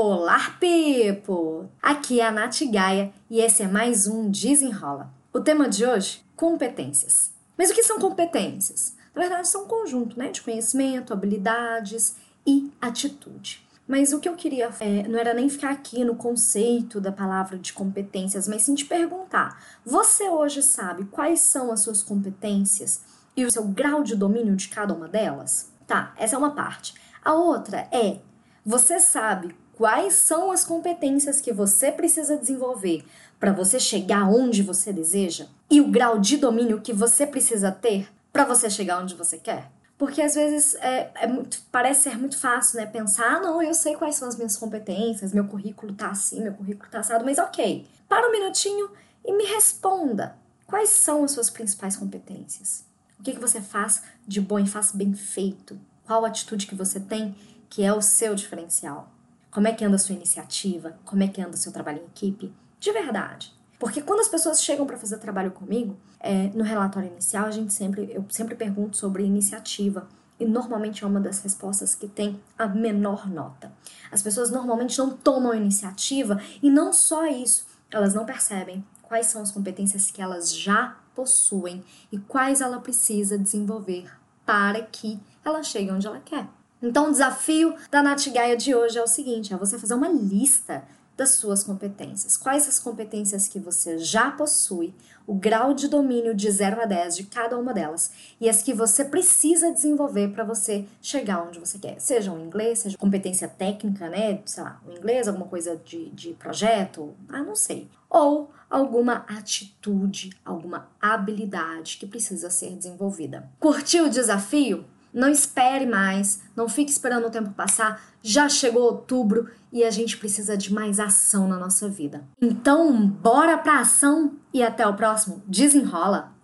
Olá, Pipo! Aqui é a Nath Gaia e esse é mais um Desenrola. O tema de hoje: competências. Mas o que são competências? Na verdade, são um conjunto né, de conhecimento, habilidades e atitude. Mas o que eu queria é, não era nem ficar aqui no conceito da palavra de competências, mas sim te perguntar: você hoje sabe quais são as suas competências e o seu grau de domínio de cada uma delas? Tá, essa é uma parte. A outra é: você sabe quais são as competências que você precisa desenvolver para você chegar onde você deseja e o grau de domínio que você precisa ter para você chegar onde você quer. Porque às vezes é, é, muito, parece ser muito fácil, né? Pensar, ah, não, eu sei quais são as minhas competências, meu currículo tá assim, meu currículo tá assado, mas ok. Para um minutinho e me responda. Quais são as suas principais competências? O que, que você faz de bom e faz bem feito? Qual atitude que você tem que é o seu diferencial? Como é que anda a sua iniciativa? Como é que anda o seu trabalho em equipe? De verdade. Porque quando as pessoas chegam para fazer trabalho comigo, é, no relatório inicial, a gente sempre, eu sempre pergunto sobre iniciativa. E normalmente é uma das respostas que tem a menor nota. As pessoas normalmente não tomam iniciativa e não só isso, elas não percebem quais são as competências que elas já possuem e quais ela precisa desenvolver para que ela chegue onde ela quer. Então, o desafio da Nath de hoje é o seguinte: é você fazer uma lista das suas competências. Quais as competências que você já possui, o grau de domínio de 0 a 10 de cada uma delas e as que você precisa desenvolver para você chegar onde você quer. Seja o inglês, seja competência técnica, né? Sei lá, o inglês, alguma coisa de, de projeto, ah, não sei. Ou alguma atitude, alguma habilidade que precisa ser desenvolvida. Curtiu o desafio? Não espere mais, não fique esperando o tempo passar. Já chegou outubro e a gente precisa de mais ação na nossa vida. Então, bora pra ação e até o próximo. Desenrola!